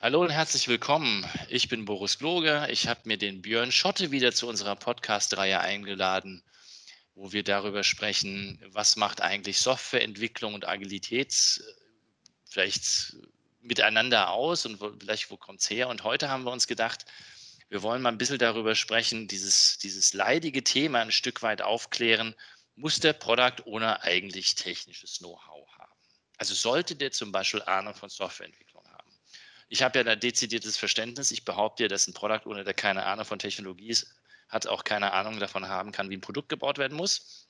Hallo und herzlich willkommen. Ich bin Boris Kloge. Ich habe mir den Björn Schotte wieder zu unserer Podcast-Reihe eingeladen, wo wir darüber sprechen, was macht eigentlich Softwareentwicklung und Agilität äh, vielleicht miteinander aus und wo, vielleicht wo kommt es her. Und heute haben wir uns gedacht, wir wollen mal ein bisschen darüber sprechen, dieses, dieses leidige Thema ein Stück weit aufklären. Muss der Product Owner eigentlich technisches Know-how haben? Also sollte der zum Beispiel Ahnung von Softwareentwicklung ich habe ja ein dezidiertes Verständnis. Ich behaupte dir, dass ein Product Owner, der keine Ahnung von Technologie ist, hat auch keine Ahnung davon haben kann, wie ein Produkt gebaut werden muss.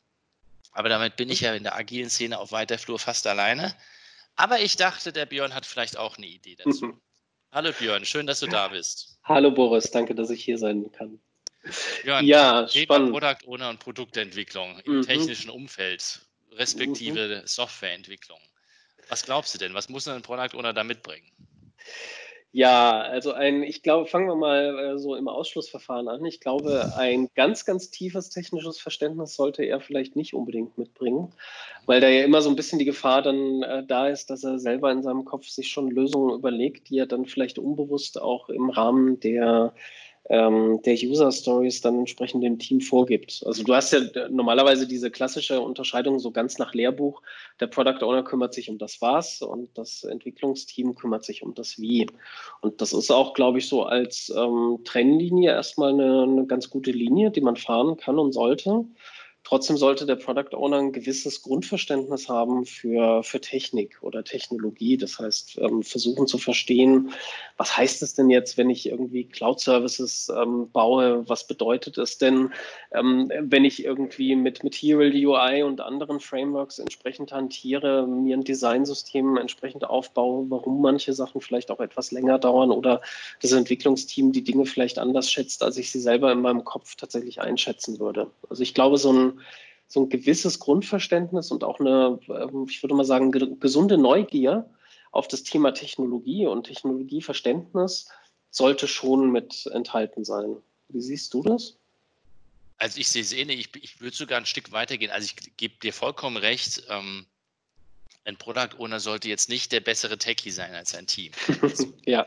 Aber damit bin ich ja in der agilen Szene auf weiter Flur fast alleine. Aber ich dachte, der Björn hat vielleicht auch eine Idee dazu. Hallo Björn, schön, dass du da bist. Hallo Boris, danke, dass ich hier sein kann. Björn, ja, spannend. Product Owner und Produktentwicklung im mhm. technischen Umfeld, respektive mhm. Softwareentwicklung. Was glaubst du denn? Was muss ein Product Owner da mitbringen? Ja, also ein, ich glaube, fangen wir mal äh, so im Ausschlussverfahren an. Ich glaube, ein ganz, ganz tiefes technisches Verständnis sollte er vielleicht nicht unbedingt mitbringen, weil da ja immer so ein bisschen die Gefahr dann äh, da ist, dass er selber in seinem Kopf sich schon Lösungen überlegt, die er dann vielleicht unbewusst auch im Rahmen der ähm, der User Stories dann entsprechend dem Team vorgibt. Also du hast ja normalerweise diese klassische Unterscheidung so ganz nach Lehrbuch. Der Product Owner kümmert sich um das Was und das Entwicklungsteam kümmert sich um das Wie. Und das ist auch, glaube ich, so als ähm, Trennlinie erstmal eine, eine ganz gute Linie, die man fahren kann und sollte. Trotzdem sollte der Product Owner ein gewisses Grundverständnis haben für, für Technik oder Technologie. Das heißt, ähm, versuchen zu verstehen, was heißt es denn jetzt, wenn ich irgendwie Cloud Services ähm, baue? Was bedeutet es denn, ähm, wenn ich irgendwie mit Material UI und anderen Frameworks entsprechend hantiere, mir ein Designsystem entsprechend aufbaue, warum manche Sachen vielleicht auch etwas länger dauern oder das Entwicklungsteam die Dinge vielleicht anders schätzt, als ich sie selber in meinem Kopf tatsächlich einschätzen würde. Also ich glaube, so ein so ein gewisses Grundverständnis und auch eine, ähm, ich würde mal sagen, gesunde Neugier auf das Thema Technologie und Technologieverständnis sollte schon mit enthalten sein. Wie siehst du das? Also ich sehe es ähnlich, ich, ich würde sogar ein Stück weitergehen. Also ich gebe dir vollkommen recht, ähm, ein Product Owner sollte jetzt nicht der bessere Techie sein als ein Team. ja.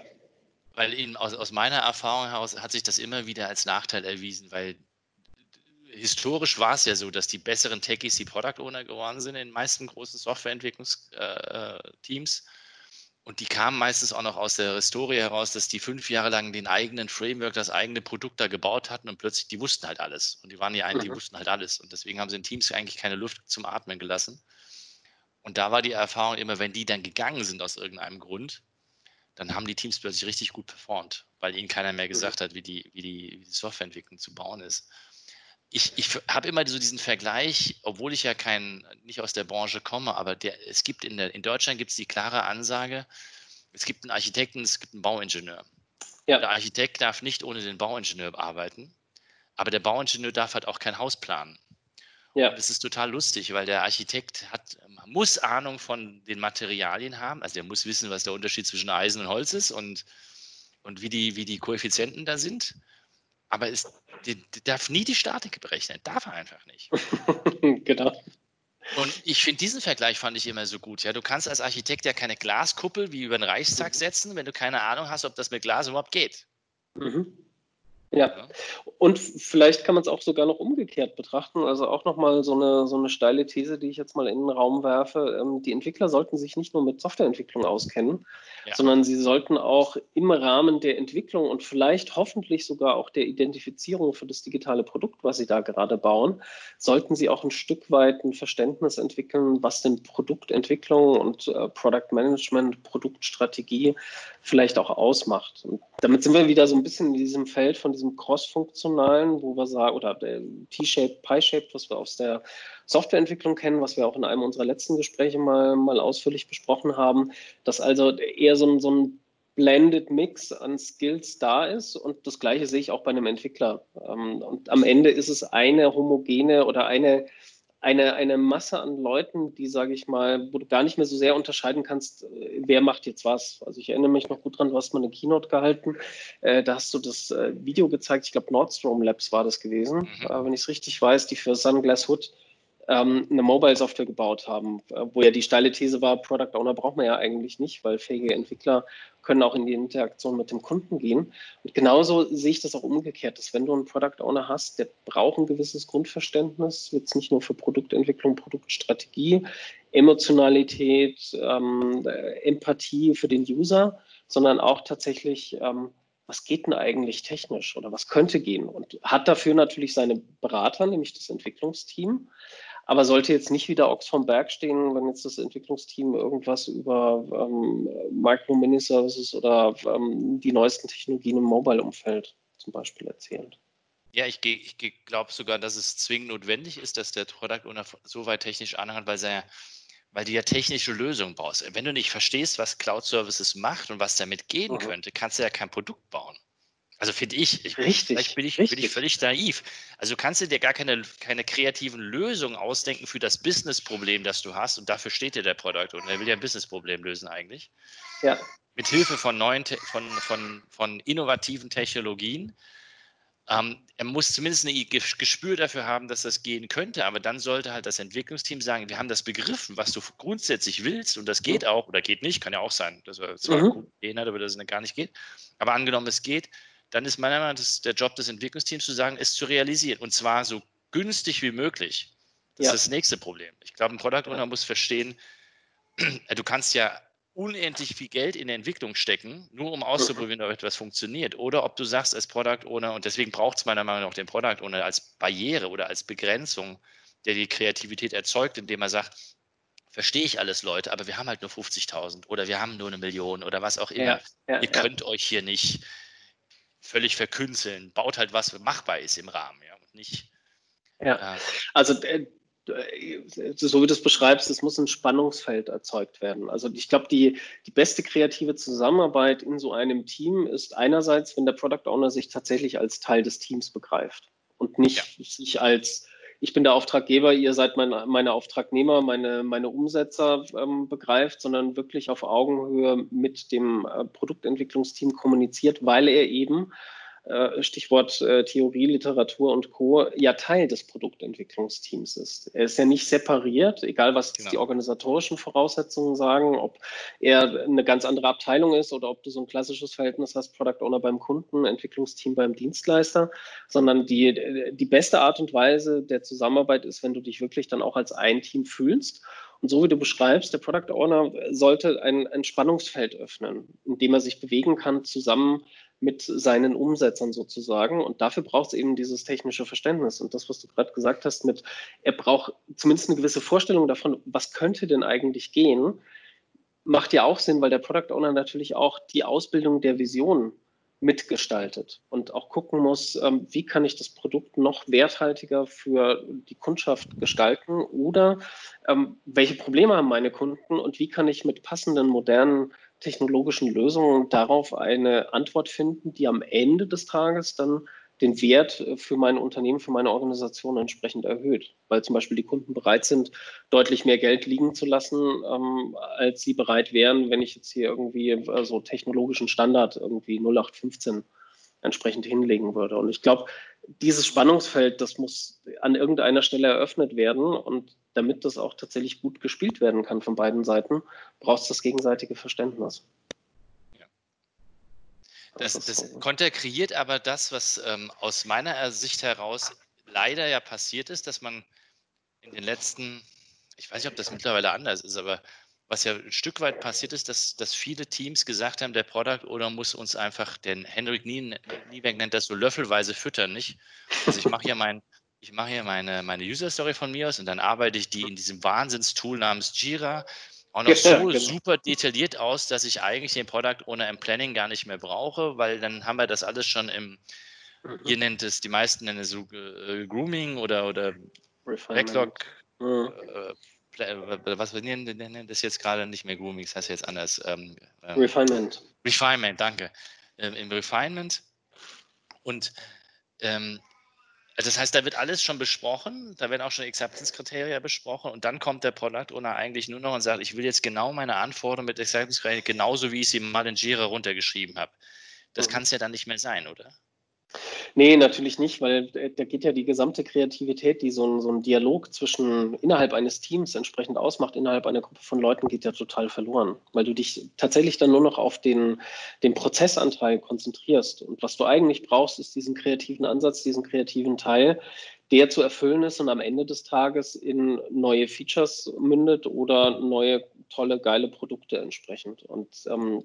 Weil in, aus, aus meiner Erfahrung heraus hat sich das immer wieder als Nachteil erwiesen, weil historisch war es ja so, dass die besseren Techies die Product Owner geworden sind in den meisten großen Softwareentwicklungsteams. Äh, und die kamen meistens auch noch aus der Historie heraus, dass die fünf Jahre lang den eigenen Framework, das eigene Produkt da gebaut hatten und plötzlich, die wussten halt alles. Und die waren die einen, die mhm. wussten halt alles. Und deswegen haben sie in Teams eigentlich keine Luft zum Atmen gelassen. Und da war die Erfahrung immer, wenn die dann gegangen sind aus irgendeinem Grund, dann haben die Teams plötzlich richtig gut performt, weil ihnen keiner mehr gesagt hat, wie die, wie die, wie die Softwareentwicklung zu bauen ist ich, ich habe immer so diesen Vergleich, obwohl ich ja kein, nicht aus der Branche komme, aber der, es gibt in, der, in Deutschland gibt es die klare Ansage, es gibt einen Architekten, es gibt einen Bauingenieur. Ja. Der Architekt darf nicht ohne den Bauingenieur arbeiten, aber der Bauingenieur darf halt auch kein Haus planen. Ja. Und das ist total lustig, weil der Architekt hat, muss Ahnung von den Materialien haben, also er muss wissen, was der Unterschied zwischen Eisen und Holz ist und, und wie, die, wie die Koeffizienten da sind. Aber es der, der darf nie die Statik berechnen. Darf er einfach nicht. genau. Und ich finde diesen Vergleich fand ich immer so gut. Ja, du kannst als Architekt ja keine Glaskuppel wie über den Reichstag setzen, wenn du keine Ahnung hast, ob das mit Glas überhaupt geht. Mhm. Ja. Und vielleicht kann man es auch sogar noch umgekehrt betrachten. Also auch nochmal so eine, so eine steile These, die ich jetzt mal in den Raum werfe. Ähm, die Entwickler sollten sich nicht nur mit Softwareentwicklung auskennen, ja. sondern sie sollten auch im Rahmen der Entwicklung und vielleicht hoffentlich sogar auch der Identifizierung für das digitale Produkt, was sie da gerade bauen, sollten sie auch ein Stück weit ein Verständnis entwickeln, was denn Produktentwicklung und äh, Product Management, Produktstrategie vielleicht auch ausmacht. Und damit sind wir wieder so ein bisschen in diesem Feld von diesem Cross-Funktionalen, wo wir sagen, oder der T-Shaped, Pie-Shaped, was wir aus der Softwareentwicklung kennen, was wir auch in einem unserer letzten Gespräche mal, mal ausführlich besprochen haben, dass also eher so ein, so ein Blended Mix an Skills da ist und das gleiche sehe ich auch bei einem Entwickler. Ähm, und am Ende ist es eine homogene oder eine eine, eine Masse an Leuten, die, sage ich mal, wo du gar nicht mehr so sehr unterscheiden kannst, äh, wer macht jetzt was. Also ich erinnere mich noch gut dran, du hast mal eine Keynote gehalten, äh, da hast du das äh, Video gezeigt, ich glaube Nordstrom Labs war das gewesen, mhm. äh, wenn ich es richtig weiß, die für Sunglass Hood ähm, eine Mobile-Software gebaut haben, äh, wo ja die steile These war, Product Owner braucht man ja eigentlich nicht, weil fähige Entwickler können auch in die Interaktion mit dem Kunden gehen. Und genauso sehe ich das auch umgekehrt, dass wenn du einen Product Owner hast, der braucht ein gewisses Grundverständnis, jetzt nicht nur für Produktentwicklung, Produktstrategie, Emotionalität, ähm, Empathie für den User, sondern auch tatsächlich ähm, was geht denn eigentlich technisch oder was könnte gehen und hat dafür natürlich seine Berater, nämlich das Entwicklungsteam, aber sollte jetzt nicht wieder Ochs vom Berg stehen, wenn jetzt das Entwicklungsteam irgendwas über ähm, Micro-Mini-Services oder ähm, die neuesten Technologien im Mobile-Umfeld zum Beispiel erzählt. Ja, ich, ich glaube sogar, dass es zwingend notwendig ist, dass der Product Owner so weit technisch anhört, weil weil du ja technische Lösungen baust. Wenn du nicht verstehst, was Cloud Services macht und was damit gehen mhm. könnte, kannst du ja kein Produkt bauen. Also finde ich, ich, richtig, vielleicht bin ich, richtig. bin ich völlig naiv. Also kannst du dir gar keine, keine kreativen Lösungen ausdenken für das Business-Problem, das du hast. Und dafür steht dir der Product und er will ja ein Business-Problem lösen eigentlich. Ja. Mit Hilfe von neuen, von, von, von innovativen Technologien. Ähm, er muss zumindest ein Gespür dafür haben, dass das gehen könnte, aber dann sollte halt das Entwicklungsteam sagen, wir haben das begriffen, was du grundsätzlich willst und das geht auch oder geht nicht, kann ja auch sein, dass er zwar mhm. gute Ideen hat, aber dass es gar nicht geht. Aber angenommen, es geht, dann ist meiner Meinung nach der Job des Entwicklungsteams zu sagen, es zu realisieren und zwar so günstig wie möglich. Das ja. ist das nächste Problem. Ich glaube, ein Product Owner muss verstehen, du kannst ja unendlich viel Geld in der Entwicklung stecken, nur um auszuprobieren, ob etwas funktioniert. Oder ob du sagst als Product Owner, und deswegen braucht es meiner Meinung nach den Product Owner als Barriere oder als Begrenzung, der die Kreativität erzeugt, indem er sagt, verstehe ich alles, Leute, aber wir haben halt nur 50.000 oder wir haben nur eine Million oder was auch immer. Ja, ja, Ihr könnt euch hier nicht völlig verkünzeln. Baut halt was machbar ist im Rahmen, ja, und nicht. Ja, äh, also äh, so wie du es beschreibst, es muss ein Spannungsfeld erzeugt werden. Also ich glaube, die, die beste kreative Zusammenarbeit in so einem Team ist einerseits, wenn der Product Owner sich tatsächlich als Teil des Teams begreift und nicht ja. sich als ich bin der Auftraggeber, ihr seid mein, meine Auftragnehmer, meine, meine Umsetzer ähm, begreift, sondern wirklich auf Augenhöhe mit dem äh, Produktentwicklungsteam kommuniziert, weil er eben Stichwort äh, Theorie, Literatur und Co., ja Teil des Produktentwicklungsteams ist. Er ist ja nicht separiert, egal was genau. die organisatorischen Voraussetzungen sagen, ob er eine ganz andere Abteilung ist oder ob du so ein klassisches Verhältnis hast, Product Owner beim Kunden, Entwicklungsteam beim Dienstleister, sondern die, die beste Art und Weise der Zusammenarbeit ist, wenn du dich wirklich dann auch als ein Team fühlst und so wie du beschreibst, der Product Owner sollte ein, ein Spannungsfeld öffnen, in dem er sich bewegen kann, zusammen mit seinen Umsetzern sozusagen. Und dafür braucht es eben dieses technische Verständnis. Und das, was du gerade gesagt hast, mit, er braucht zumindest eine gewisse Vorstellung davon, was könnte denn eigentlich gehen, macht ja auch Sinn, weil der Product Owner natürlich auch die Ausbildung der Vision mitgestaltet und auch gucken muss, ähm, wie kann ich das Produkt noch werthaltiger für die Kundschaft gestalten oder ähm, welche Probleme haben meine Kunden und wie kann ich mit passenden modernen technologischen Lösungen darauf eine Antwort finden, die am Ende des Tages dann den Wert äh, für mein Unternehmen, für meine Organisation entsprechend erhöht. Weil zum Beispiel die Kunden bereit sind, deutlich mehr Geld liegen zu lassen, ähm, als sie bereit wären, wenn ich jetzt hier irgendwie äh, so technologischen Standard irgendwie 0815 entsprechend hinlegen würde. Und ich glaube, dieses Spannungsfeld, das muss an irgendeiner Stelle eröffnet werden. Und damit das auch tatsächlich gut gespielt werden kann von beiden Seiten, braucht es das gegenseitige Verständnis. Das, das konterkreiert aber das, was ähm, aus meiner Sicht heraus leider ja passiert ist, dass man in den letzten, ich weiß nicht, ob das mittlerweile anders ist, aber was ja ein Stück weit passiert ist, dass, dass viele Teams gesagt haben, der Product Owner muss uns einfach, den Henrik Nieberg nennt das so löffelweise füttern, nicht? Also ich mache hier mein, ich mache hier meine, meine User-Story von mir aus und dann arbeite ich die in diesem Wahnsinnstool namens Jira auch noch so genau. super detailliert aus, dass ich eigentlich den Product Owner im Planning gar nicht mehr brauche, weil dann haben wir das alles schon im, mhm. ihr nennt es, die meisten nennen es so äh, Grooming oder, oder Backlog. Mhm. Äh, was wir nennen, das jetzt gerade nicht mehr Grooming, das heißt jetzt anders. Ähm, ähm, Refinement. Refinement, danke. Ähm, Im Refinement. Und ähm, das heißt, da wird alles schon besprochen, da werden auch schon Acceptance-Kriterien besprochen und dann kommt der Product Owner eigentlich nur noch und sagt, ich will jetzt genau meine Anforderungen mit Acceptance-Kriterien genauso wie ich sie mal in Jira runtergeschrieben habe. Das mhm. kann es ja dann nicht mehr sein, oder? Nee, natürlich nicht, weil da geht ja die gesamte Kreativität, die so ein, so ein Dialog zwischen innerhalb eines Teams entsprechend ausmacht, innerhalb einer Gruppe von Leuten, geht ja total verloren, weil du dich tatsächlich dann nur noch auf den, den Prozessanteil konzentrierst. Und was du eigentlich brauchst, ist diesen kreativen Ansatz, diesen kreativen Teil, der zu erfüllen ist und am Ende des Tages in neue Features mündet oder neue tolle, geile Produkte entsprechend. Und ähm,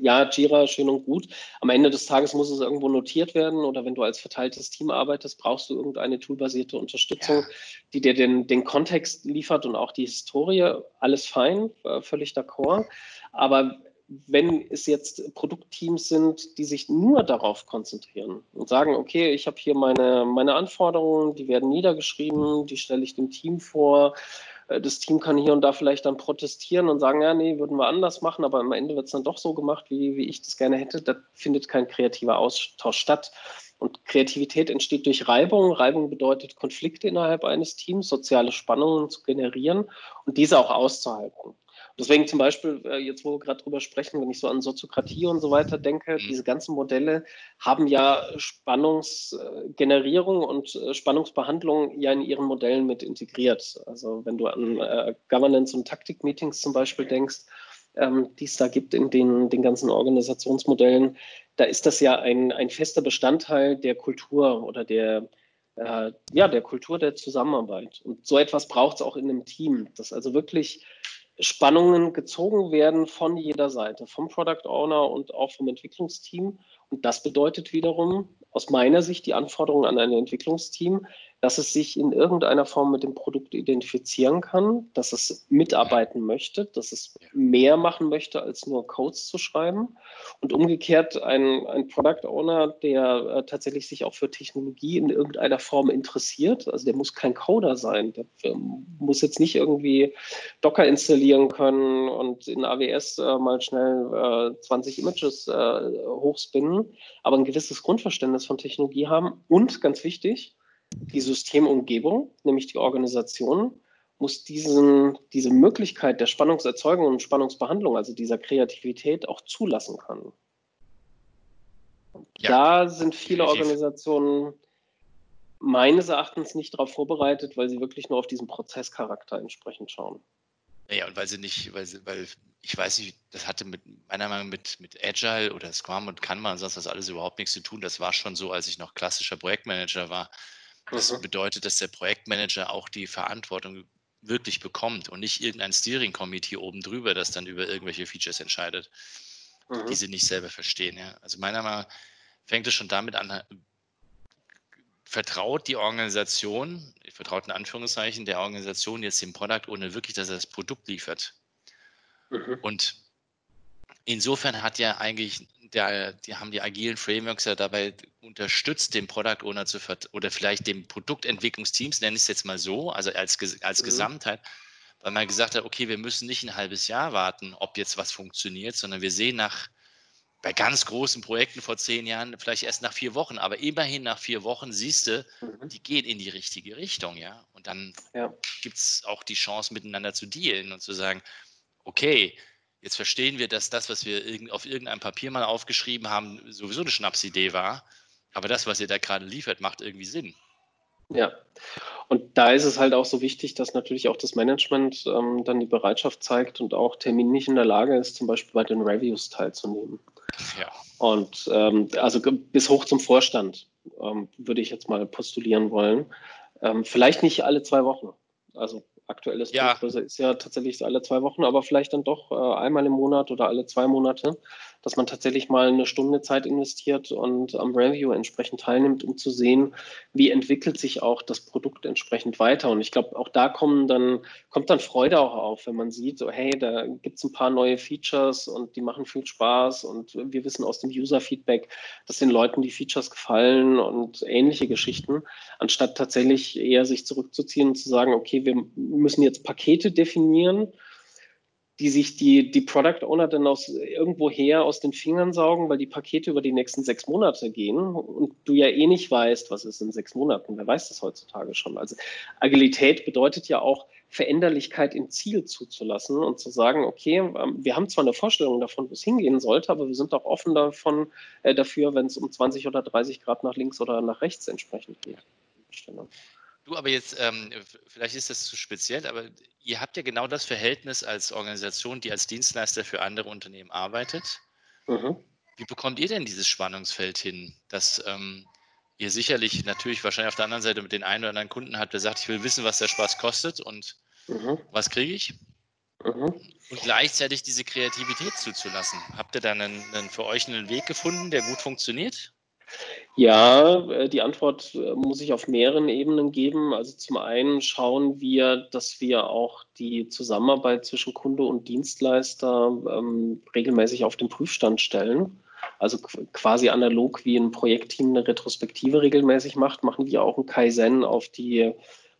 ja, Jira, schön und gut. Am Ende des Tages muss es irgendwo notiert werden oder wenn du als verteiltes Team arbeitest, brauchst du irgendeine toolbasierte Unterstützung, ja. die dir den, den Kontext liefert und auch die Historie. Alles fein, äh, völlig d'accord. Aber wenn es jetzt Produktteams sind, die sich nur darauf konzentrieren und sagen, okay, ich habe hier meine, meine Anforderungen, die werden niedergeschrieben, die stelle ich dem Team vor. Äh, das Team kann hier und da vielleicht dann protestieren und sagen, ja, nee, würden wir anders machen, aber am Ende wird es dann doch so gemacht, wie, wie ich das gerne hätte. Da findet kein kreativer Austausch statt. Und Kreativität entsteht durch Reibung. Reibung bedeutet, Konflikte innerhalb eines Teams, soziale Spannungen zu generieren und diese auch auszuhalten. Deswegen zum Beispiel, äh, jetzt wo wir gerade drüber sprechen, wenn ich so an Soziokratie und so weiter denke, mhm. diese ganzen Modelle haben ja Spannungsgenerierung und äh, Spannungsbehandlung ja in ihren Modellen mit integriert. Also wenn du an äh, Governance- und Taktik-Meetings zum Beispiel denkst, ähm, die es da gibt in den, den ganzen Organisationsmodellen, da ist das ja ein, ein fester Bestandteil der Kultur oder der, äh, ja, der Kultur der Zusammenarbeit. Und so etwas braucht es auch in einem Team, dass also wirklich Spannungen gezogen werden von jeder Seite, vom Product Owner und auch vom Entwicklungsteam. Und das bedeutet wiederum aus meiner Sicht die Anforderung an ein Entwicklungsteam, dass es sich in irgendeiner Form mit dem Produkt identifizieren kann, dass es mitarbeiten möchte, dass es mehr machen möchte, als nur Codes zu schreiben. Und umgekehrt ein, ein Product Owner, der äh, tatsächlich sich auch für Technologie in irgendeiner Form interessiert, also der muss kein Coder sein, der äh, muss jetzt nicht irgendwie Docker installieren können und in AWS äh, mal schnell 20 äh, Images hochspinnen, aber ein gewisses Grundverständnis von Technologie haben und ganz wichtig, die Systemumgebung, nämlich die Organisation, muss diesen, diese Möglichkeit der Spannungserzeugung und Spannungsbehandlung, also dieser Kreativität, auch zulassen können. Ja, da sind viele Organisationen meines Erachtens nicht darauf vorbereitet, weil sie wirklich nur auf diesen Prozesscharakter entsprechend schauen. Ja, und weil sie nicht, weil sie, weil ich weiß nicht, das hatte mit meiner Meinung nach mit, mit Agile oder Scrum und Kanban und sonst was alles überhaupt nichts zu tun. Das war schon so, als ich noch klassischer Projektmanager war. Das mhm. bedeutet, dass der Projektmanager auch die Verantwortung wirklich bekommt und nicht irgendein Steering Committee oben drüber, das dann über irgendwelche Features entscheidet, mhm. die sie nicht selber verstehen. Ja. Also meiner Meinung nach fängt es schon damit an, vertraut die Organisation, vertraut in Anführungszeichen, der Organisation jetzt dem Product ohne wirklich, dass er das Produkt liefert. Mhm. Und insofern hat ja eigentlich der, die haben die agilen Frameworks ja dabei unterstützt, dem Product Owner zu oder vielleicht dem Produktentwicklungsteams, nenne ich es jetzt mal so, also als, als mhm. Gesamtheit, weil man gesagt hat, okay, wir müssen nicht ein halbes Jahr warten, ob jetzt was funktioniert, sondern wir sehen nach, bei ganz großen Projekten vor zehn Jahren vielleicht erst nach vier Wochen, aber immerhin nach vier Wochen siehst du, mhm. die gehen in die richtige Richtung, ja. Und dann ja. gibt es auch die Chance, miteinander zu dealen und zu sagen, okay, Jetzt verstehen wir, dass das, was wir auf irgendeinem Papier mal aufgeschrieben haben, sowieso eine Schnapsidee war. Aber das, was ihr da gerade liefert, macht irgendwie Sinn. Ja, und da ist es halt auch so wichtig, dass natürlich auch das Management ähm, dann die Bereitschaft zeigt und auch terminlich in der Lage ist, zum Beispiel bei den Reviews teilzunehmen. Ja. Und ähm, also bis hoch zum Vorstand ähm, würde ich jetzt mal postulieren wollen. Ähm, vielleicht nicht alle zwei Wochen. Also aktuelles ja. Buchbörse ist ja tatsächlich alle zwei Wochen, aber vielleicht dann doch äh, einmal im Monat oder alle zwei Monate, dass man tatsächlich mal eine Stunde Zeit investiert und am Review entsprechend teilnimmt, um zu sehen, wie entwickelt sich auch das Produkt entsprechend weiter. Und ich glaube, auch da kommen dann, kommt dann Freude auch auf, wenn man sieht, so, hey, da gibt es ein paar neue Features und die machen viel Spaß und wir wissen aus dem User-Feedback, dass den Leuten die Features gefallen und ähnliche Geschichten, anstatt tatsächlich eher sich zurückzuziehen und zu sagen, okay, wir müssen jetzt Pakete definieren die sich die, die Product Owner dann aus irgendwoher aus den Fingern saugen, weil die Pakete über die nächsten sechs Monate gehen und du ja eh nicht weißt, was ist in sechs Monaten. Wer weiß das heutzutage schon? Also Agilität bedeutet ja auch Veränderlichkeit im Ziel zuzulassen und zu sagen, okay, ähm, wir haben zwar eine Vorstellung davon, wo es hingehen sollte, aber wir sind auch offen davon, äh, dafür, wenn es um 20 oder 30 Grad nach links oder nach rechts entsprechend geht. Du, aber jetzt, ähm, vielleicht ist das zu speziell, aber ihr habt ja genau das Verhältnis als Organisation, die als Dienstleister für andere Unternehmen arbeitet. Mhm. Wie bekommt ihr denn dieses Spannungsfeld hin, dass ähm, ihr sicherlich natürlich wahrscheinlich auf der anderen Seite mit den einen oder anderen Kunden habt, der sagt, ich will wissen, was der Spaß kostet und mhm. was kriege ich? Mhm. Und gleichzeitig diese Kreativität zuzulassen. Habt ihr da einen, einen, für euch einen Weg gefunden, der gut funktioniert? Ja, äh, die Antwort äh, muss ich auf mehreren Ebenen geben. Also zum einen schauen wir, dass wir auch die Zusammenarbeit zwischen Kunde und Dienstleister ähm, regelmäßig auf den Prüfstand stellen. Also quasi analog wie ein Projektteam eine Retrospektive regelmäßig macht, machen wir auch ein Kaizen auf die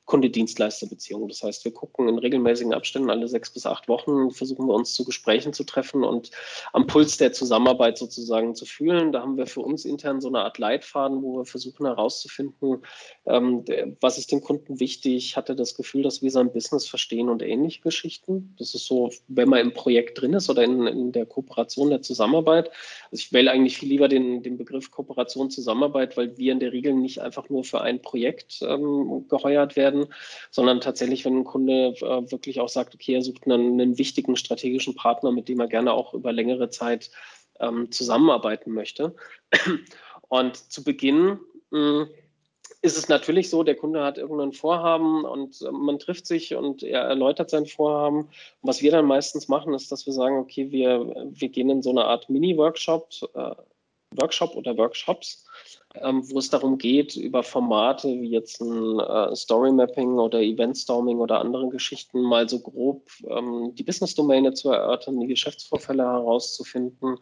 Kunde-Dienstleister-Beziehung. Das heißt, wir gucken in regelmäßigen Abständen alle sechs bis acht Wochen, versuchen wir uns zu Gesprächen zu treffen und am Puls der Zusammenarbeit sozusagen zu fühlen. Da haben wir für uns intern so eine Art Leitfaden, wo wir versuchen herauszufinden, ähm, was ist dem Kunden wichtig, hat er das Gefühl, dass wir sein Business verstehen und ähnliche Geschichten. Das ist so, wenn man im Projekt drin ist oder in, in der Kooperation der Zusammenarbeit. Also ich wähle eigentlich viel lieber den, den Begriff Kooperation Zusammenarbeit, weil wir in der Regel nicht einfach nur für ein Projekt ähm, geheuert werden, werden, sondern tatsächlich, wenn ein Kunde äh, wirklich auch sagt, okay, er sucht einen, einen, wichtigen strategischen Partner, mit dem er gerne auch über längere Zeit ähm, zusammenarbeiten möchte. Und zu Beginn mh, hm, ist es natürlich so, der Kunde hat irgendein Vorhaben und äh, man trifft sich und er erläutert sein Vorhaben. Und was wir dann meistens machen, ist, dass wir sagen, okay, wir, wir gehen in so eine Art Mini-Workshop, äh, Workshop oder Workshops ähm, wo es darum geht, über Formate wie jetzt ein äh, Story Mapping oder Event Storming oder andere Geschichten mal so grob ähm, die Business-Domäne zu erörtern, die Geschäftsvorfälle herauszufinden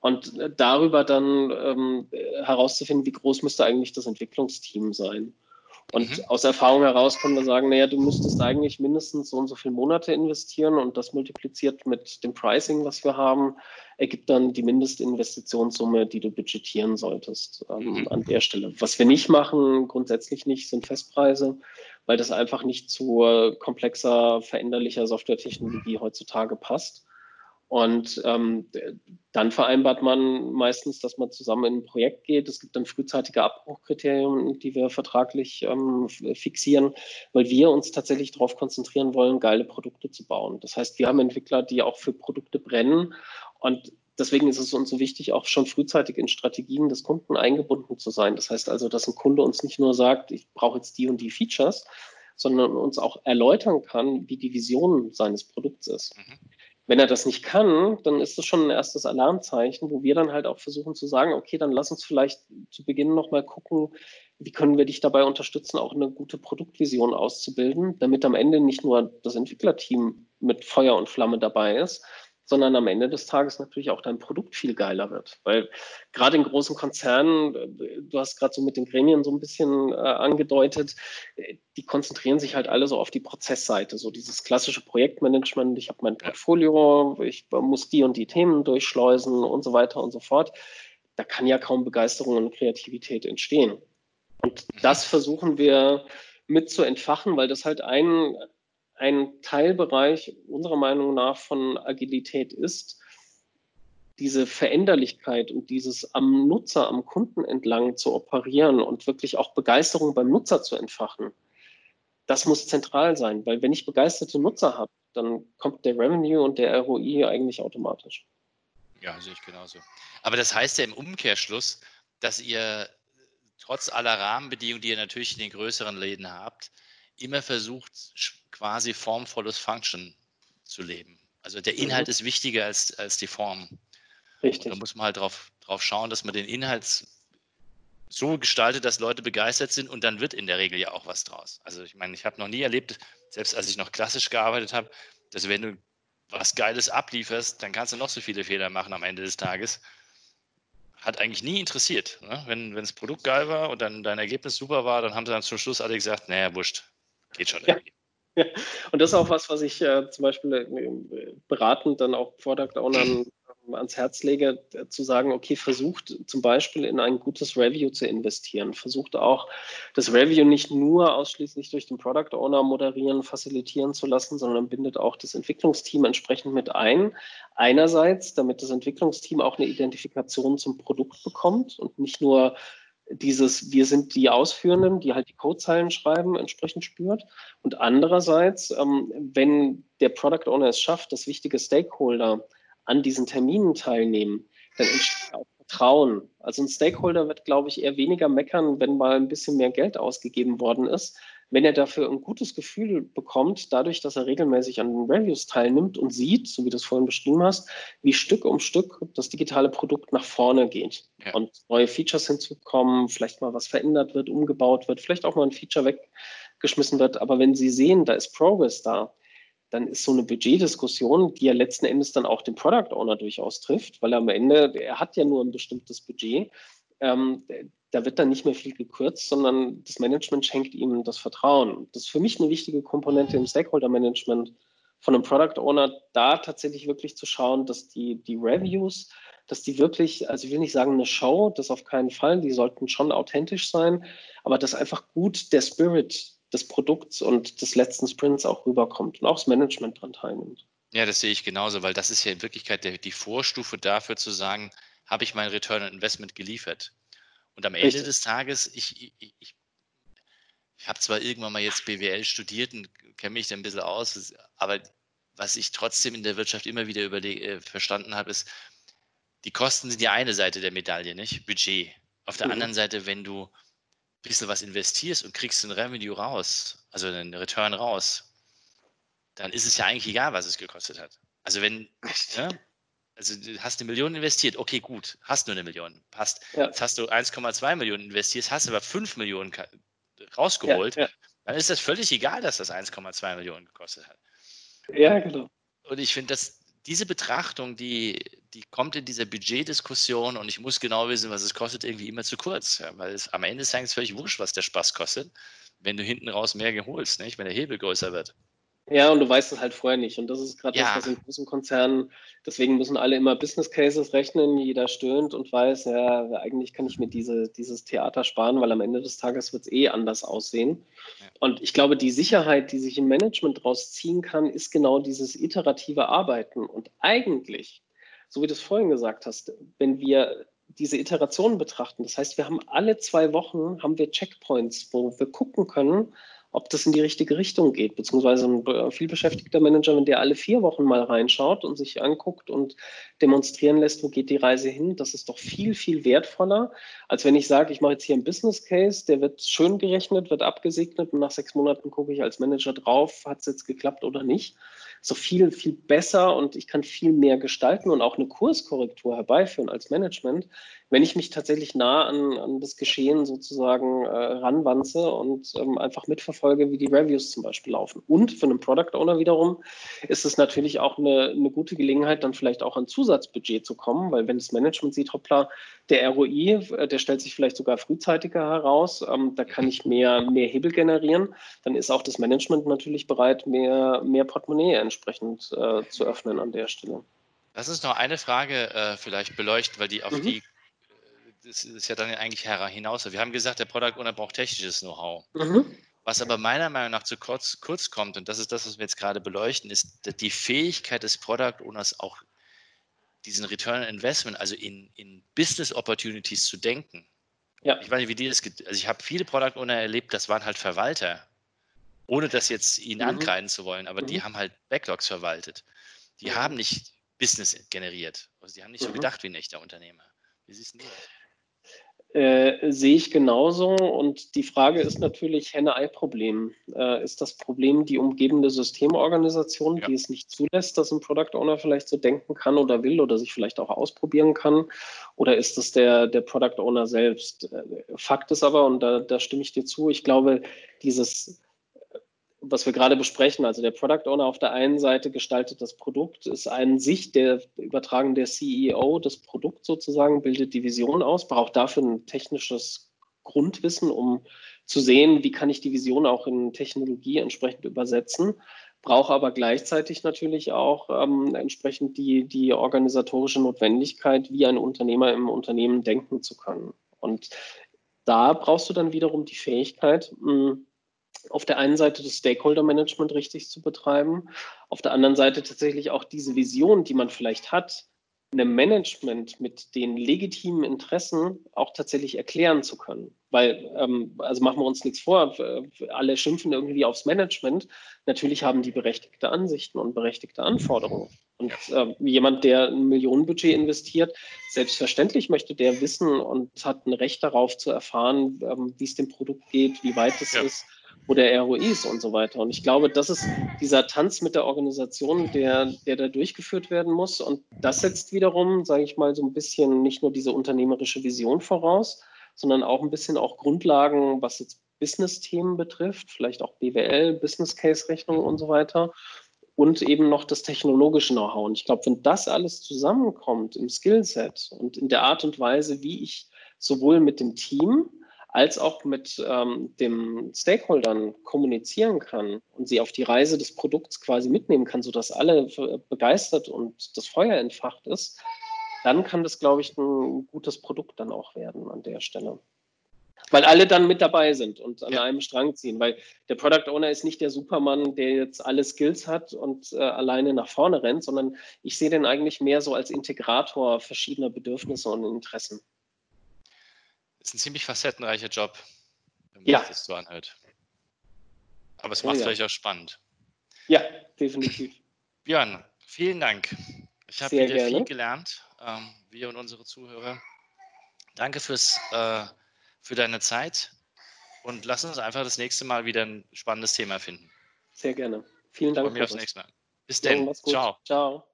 und äh, darüber dann ähm, herauszufinden, wie groß müsste eigentlich das Entwicklungsteam sein. Und mhm. aus Erfahrung heraus können wir sagen, naja, du müsstest eigentlich mindestens so und so viele Monate investieren und das multipliziert mit dem Pricing, was wir haben, ergibt dann die Mindestinvestitionssumme, die du budgetieren solltest ähm, mhm. an der Stelle. Was wir nicht machen, grundsätzlich nicht, sind Festpreise, weil das einfach nicht zu komplexer, veränderlicher Softwaretechnologie heutzutage passt. Und ähm, dann vereinbart man meistens, dass man zusammen in ein Projekt geht. Es gibt dann frühzeitige Abbruchkriterien, die wir vertraglich ähm, fixieren, weil wir uns tatsächlich darauf konzentrieren wollen, geile Produkte zu bauen. Das heißt, wir haben Entwickler, die auch für Produkte brennen. Und deswegen ist es uns so wichtig, auch schon frühzeitig in Strategien des Kunden eingebunden zu sein. Das heißt also, dass ein Kunde uns nicht nur sagt, ich brauche jetzt die und die Features, sondern uns auch erläutern kann, wie die Vision seines Produkts ist. Mhm. Wenn er das nicht kann, dann ist das schon ein erstes Alarmzeichen, wo wir dann halt auch versuchen zu sagen, okay, dann lass uns vielleicht zu Beginn nochmal gucken, wie können wir dich dabei unterstützen, auch eine gute Produktvision auszubilden, damit am Ende nicht nur das Entwicklerteam mit Feuer und Flamme dabei ist, sondern am Ende des Tages natürlich auch dein Produkt viel geiler wird. Weil gerade in großen Konzernen, du hast gerade so mit den Gremien so ein bisschen äh, angedeutet, die konzentrieren sich halt alle so auf die Prozessseite, so dieses klassische Projektmanagement, ich habe mein Portfolio, ich muss die und die Themen durchschleusen und so weiter und so fort. Da kann ja kaum Begeisterung und Kreativität entstehen. Und das versuchen wir mit zu entfachen, weil das halt ein, ein Teilbereich unserer Meinung nach von Agilität ist, diese Veränderlichkeit und dieses am Nutzer, am Kunden entlang zu operieren und wirklich auch Begeisterung beim Nutzer zu entfachen, das muss zentral sein, weil wenn ich begeisterte Nutzer habe, dann kommt der Revenue und der ROI eigentlich automatisch. Ja, sehe ich genauso. Aber das heißt ja im Umkehrschluss, dass ihr trotz aller Rahmenbedingungen, die ihr natürlich in den größeren Läden habt, immer versucht, quasi Form follows Function zu leben. Also der Inhalt mhm. ist wichtiger als, als die Form. Richtig. Und da muss man halt drauf, drauf schauen, dass man den Inhalt so gestaltet, dass Leute begeistert sind und dann wird in der Regel ja auch was draus. Also ich meine, ich habe noch nie erlebt, selbst als ich noch klassisch gearbeitet habe, dass wenn du was Geiles ablieferst, dann kannst du noch so viele Fehler machen am Ende des Tages. Hat eigentlich nie interessiert. Ne? Wenn, wenn das Produkt geil war und dann dein Ergebnis super war, dann haben sie dann zum Schluss alle gesagt, naja, wurscht, geht schon irgendwie. Ja. Ja, und das ist auch was, was ich äh, zum Beispiel äh, beratend dann auch Product Ownern ans Herz lege, zu sagen, okay, versucht zum Beispiel in ein gutes Review zu investieren. Versucht auch, das Review nicht nur ausschließlich durch den Product Owner moderieren, facilitieren zu lassen, sondern bindet auch das Entwicklungsteam entsprechend mit ein. Einerseits, damit das Entwicklungsteam auch eine Identifikation zum Produkt bekommt und nicht nur dieses, wir sind die Ausführenden, die halt die Codezeilen schreiben, entsprechend spürt. Und andererseits, ähm, wenn der Product Owner es schafft, dass wichtige Stakeholder an diesen Terminen teilnehmen, dann entsteht auch Vertrauen. Also ein Stakeholder wird, glaube ich, eher weniger meckern, wenn mal ein bisschen mehr Geld ausgegeben worden ist, wenn er dafür ein gutes Gefühl bekommt, dadurch, dass er regelmäßig an den Reviews teilnimmt und sieht, so wie du es vorhin beschrieben hast, wie Stück um Stück das digitale Produkt nach vorne geht ja. und neue Features hinzukommen, vielleicht mal was verändert wird, umgebaut wird, vielleicht auch mal ein Feature weggeschmissen wird. Aber wenn Sie sehen, da ist Progress da, dann ist so eine Budgetdiskussion, die ja letzten Endes dann auch den Product Owner durchaus trifft, weil am Ende, er hat ja nur ein bestimmtes Budget, ähm, da wird dann nicht mehr viel gekürzt, sondern das Management schenkt ihm das Vertrauen. Das ist für mich eine wichtige Komponente im Stakeholder-Management von einem Product Owner, da tatsächlich wirklich zu schauen, dass die, die Reviews, dass die wirklich, also ich will nicht sagen eine Show, das auf keinen Fall, die sollten schon authentisch sein, aber dass einfach gut der Spirit des Produkts und des letzten Sprints auch rüberkommt und auch das Management daran teilnimmt. Ja, das sehe ich genauso, weil das ist ja in Wirklichkeit der, die Vorstufe dafür zu sagen, habe ich mein Return on Investment geliefert? Und am Ende Richtig. des Tages, ich, ich, ich, ich habe zwar irgendwann mal jetzt BWL studiert und kenne mich da ein bisschen aus, aber was ich trotzdem in der Wirtschaft immer wieder äh, verstanden habe, ist, die Kosten sind die eine Seite der Medaille, nicht? Budget. Auf der mhm. anderen Seite, wenn du ein bisschen was investierst und kriegst ein Revenue raus, also einen Return raus, dann ist es ja eigentlich egal, was es gekostet hat. Also wenn, ja, also du hast eine Million investiert, okay, gut, hast nur eine Million, passt. Ja. Jetzt hast du 1,2 Millionen investiert, hast aber 5 Millionen rausgeholt, ja, ja. dann ist das völlig egal, dass das 1,2 Millionen gekostet hat. Ja, genau. Und ich finde, dass diese Betrachtung, die, die kommt in dieser Budgetdiskussion und ich muss genau wissen, was es kostet, irgendwie immer zu kurz. Weil es, am Ende ist eigentlich völlig wurscht, was der Spaß kostet, wenn du hinten raus mehr geholst, nicht? wenn der Hebel größer wird. Ja, und du weißt es halt vorher nicht. Und das ist gerade ja. das, was in großen Konzernen, deswegen müssen alle immer Business Cases rechnen, jeder stöhnt und weiß, ja, eigentlich kann ich mir diese, dieses Theater sparen, weil am Ende des Tages wird es eh anders aussehen. Ja. Und ich glaube, die Sicherheit, die sich im Management daraus ziehen kann, ist genau dieses iterative Arbeiten. Und eigentlich, so wie du es vorhin gesagt hast, wenn wir diese Iterationen betrachten, das heißt, wir haben alle zwei Wochen haben wir Checkpoints, wo wir gucken können, ob das in die richtige Richtung geht, beziehungsweise ein vielbeschäftigter Manager, wenn der alle vier Wochen mal reinschaut und sich anguckt und demonstrieren lässt, wo geht die Reise hin, das ist doch viel, viel wertvoller, als wenn ich sage, ich mache jetzt hier einen Business Case, der wird schön gerechnet, wird abgesegnet und nach sechs Monaten gucke ich als Manager drauf, hat es jetzt geklappt oder nicht so viel, viel besser und ich kann viel mehr gestalten und auch eine Kurskorrektur herbeiführen als Management, wenn ich mich tatsächlich nah an, an das Geschehen sozusagen äh, ranwanze und ähm, einfach mitverfolge, wie die Reviews zum Beispiel laufen. Und für einen Product Owner wiederum ist es natürlich auch eine, eine gute Gelegenheit, dann vielleicht auch an Zusatzbudget zu kommen, weil wenn das Management sieht, hoppla, der ROI, äh, der stellt sich vielleicht sogar frühzeitiger heraus, ähm, da kann ich mehr, mehr Hebel generieren, dann ist auch das Management natürlich bereit, mehr, mehr Portemonnaie entsprechend äh, zu öffnen an der Stelle. Lass uns noch eine Frage äh, vielleicht beleuchten, weil die auf mhm. die, äh, das ist ja dann eigentlich hinaus. Wir haben gesagt, der Product Owner braucht technisches Know-how. Mhm. Was aber meiner Meinung nach zu kurz, kurz kommt, und das ist das, was wir jetzt gerade beleuchten, ist die Fähigkeit des Product Owners auch diesen Return on Investment, also in, in Business Opportunities zu denken. Ja. Ich weiß nicht, wie die das, also ich habe viele Product Owner erlebt, das waren halt Verwalter, ohne das jetzt ihnen mhm. ankreiden zu wollen, aber mhm. die haben halt Backlogs verwaltet. Die mhm. haben nicht Business generiert. Also die haben nicht so mhm. gedacht wie ein echter Unternehmer. Wie siehst du das? Äh, sehe ich genauso. Und die Frage ist natürlich Henne-Ei-Problem. Äh, ist das Problem die umgebende Systemorganisation, ja. die es nicht zulässt, dass ein Product Owner vielleicht so denken kann oder will oder sich vielleicht auch ausprobieren kann? Oder ist es der, der Product Owner selbst? Äh, Fakt ist aber, und da, da stimme ich dir zu, ich glaube, dieses was wir gerade besprechen, also der Product Owner auf der einen Seite gestaltet das Produkt, ist an sich der Übertragen der CEO das Produkt sozusagen, bildet die Vision aus, braucht dafür ein technisches Grundwissen, um zu sehen, wie kann ich die Vision auch in Technologie entsprechend übersetzen, brauche aber gleichzeitig natürlich auch ähm, entsprechend die, die organisatorische Notwendigkeit, wie ein Unternehmer im Unternehmen denken zu können. Und da brauchst du dann wiederum die Fähigkeit, mh, hm, auf der einen Seite das Stakeholder-Management richtig zu betreiben, auf der anderen Seite tatsächlich auch diese Vision, die man vielleicht hat, einem Management mit den legitimen Interessen auch tatsächlich erklären zu können. Weil, ähm, also machen wir uns nichts vor, alle schimpfen irgendwie aufs Management. Natürlich haben die berechtigte Ansichten und berechtigte Anforderungen. Und äh, jemand, der ein Millionenbudget investiert, selbstverständlich möchte der wissen und hat ein Recht darauf zu erfahren, ähm, wie es dem Produkt geht, wie weit es ja. ist wo der ROI ist und so weiter. Und ich glaube, das ist dieser Tanz mit der Organisation, der, der da durchgeführt werden muss. Und das setzt wiederum, sage ich mal, so ein bisschen nicht nur diese unternehmerische Vision voraus, sondern auch ein bisschen auch Grundlagen, was jetzt Business-Themen betrifft, vielleicht auch BWL, Business Case-Rechnung und so weiter. Und eben noch das technologische Know-how. Und ich glaube, wenn das alles zusammenkommt im Skillset und in der Art und Weise, wie ich sowohl mit dem Team als auch mit ähm, dem Stakeholdern kommunizieren kann und sie auf die Reise des Produkts quasi mitnehmen kann, sodass alle begeistert und das Feuer entfacht ist, dann kann das, glaube ich, ein gutes Produkt dann auch werden an der Stelle. Weil alle dann mit dabei sind und an ja. einem Strang ziehen. Weil der Product Owner ist nicht der Supermann, der jetzt alle Skills hat und äh, alleine nach vorne rennt, sondern ich sehe den eigentlich mehr so als Integrator verschiedener Bedürfnisse und Interessen. Ist ein ziemlich facettenreicher Job, wenn man ja. das so anhört. Aber es macht ja, vielleicht auch spannend. Ja, definitiv. Björn, vielen Dank. Ich habe wieder gerne. viel gelernt, ähm, wir und unsere Zuhörer. Danke fürs, äh, für deine Zeit und lass uns einfach das nächste Mal wieder ein spannendes Thema finden. Sehr gerne. Vielen Dank. Von mir aufs nächste Mal. Bis dann. Ciao. Ciao.